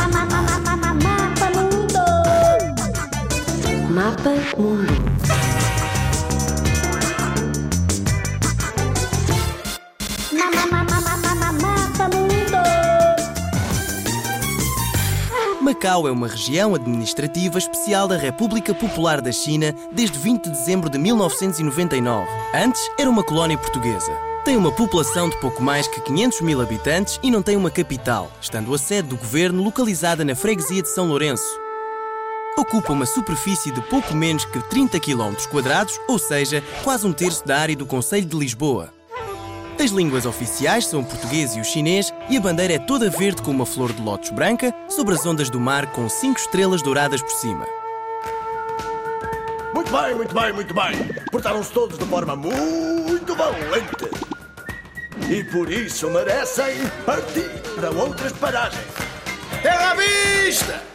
Mapa Mundo. Mapa Mundo. Macau é uma região administrativa especial da República Popular da China desde 20 de dezembro de 1999. Antes era uma colónia portuguesa. Tem uma população de pouco mais que 500 mil habitantes e não tem uma capital, estando a sede do governo localizada na freguesia de São Lourenço. Ocupa uma superfície de pouco menos que 30 km ou seja, quase um terço da área do Conselho de Lisboa. As línguas oficiais são o português e o chinês e a bandeira é toda verde com uma flor de lótus branca sobre as ondas do mar com cinco estrelas douradas por cima. Muito bem, muito bem, muito bem. Portaram-se todos de forma muito valente. E por isso merecem partir para outras paragens. Terra à vista!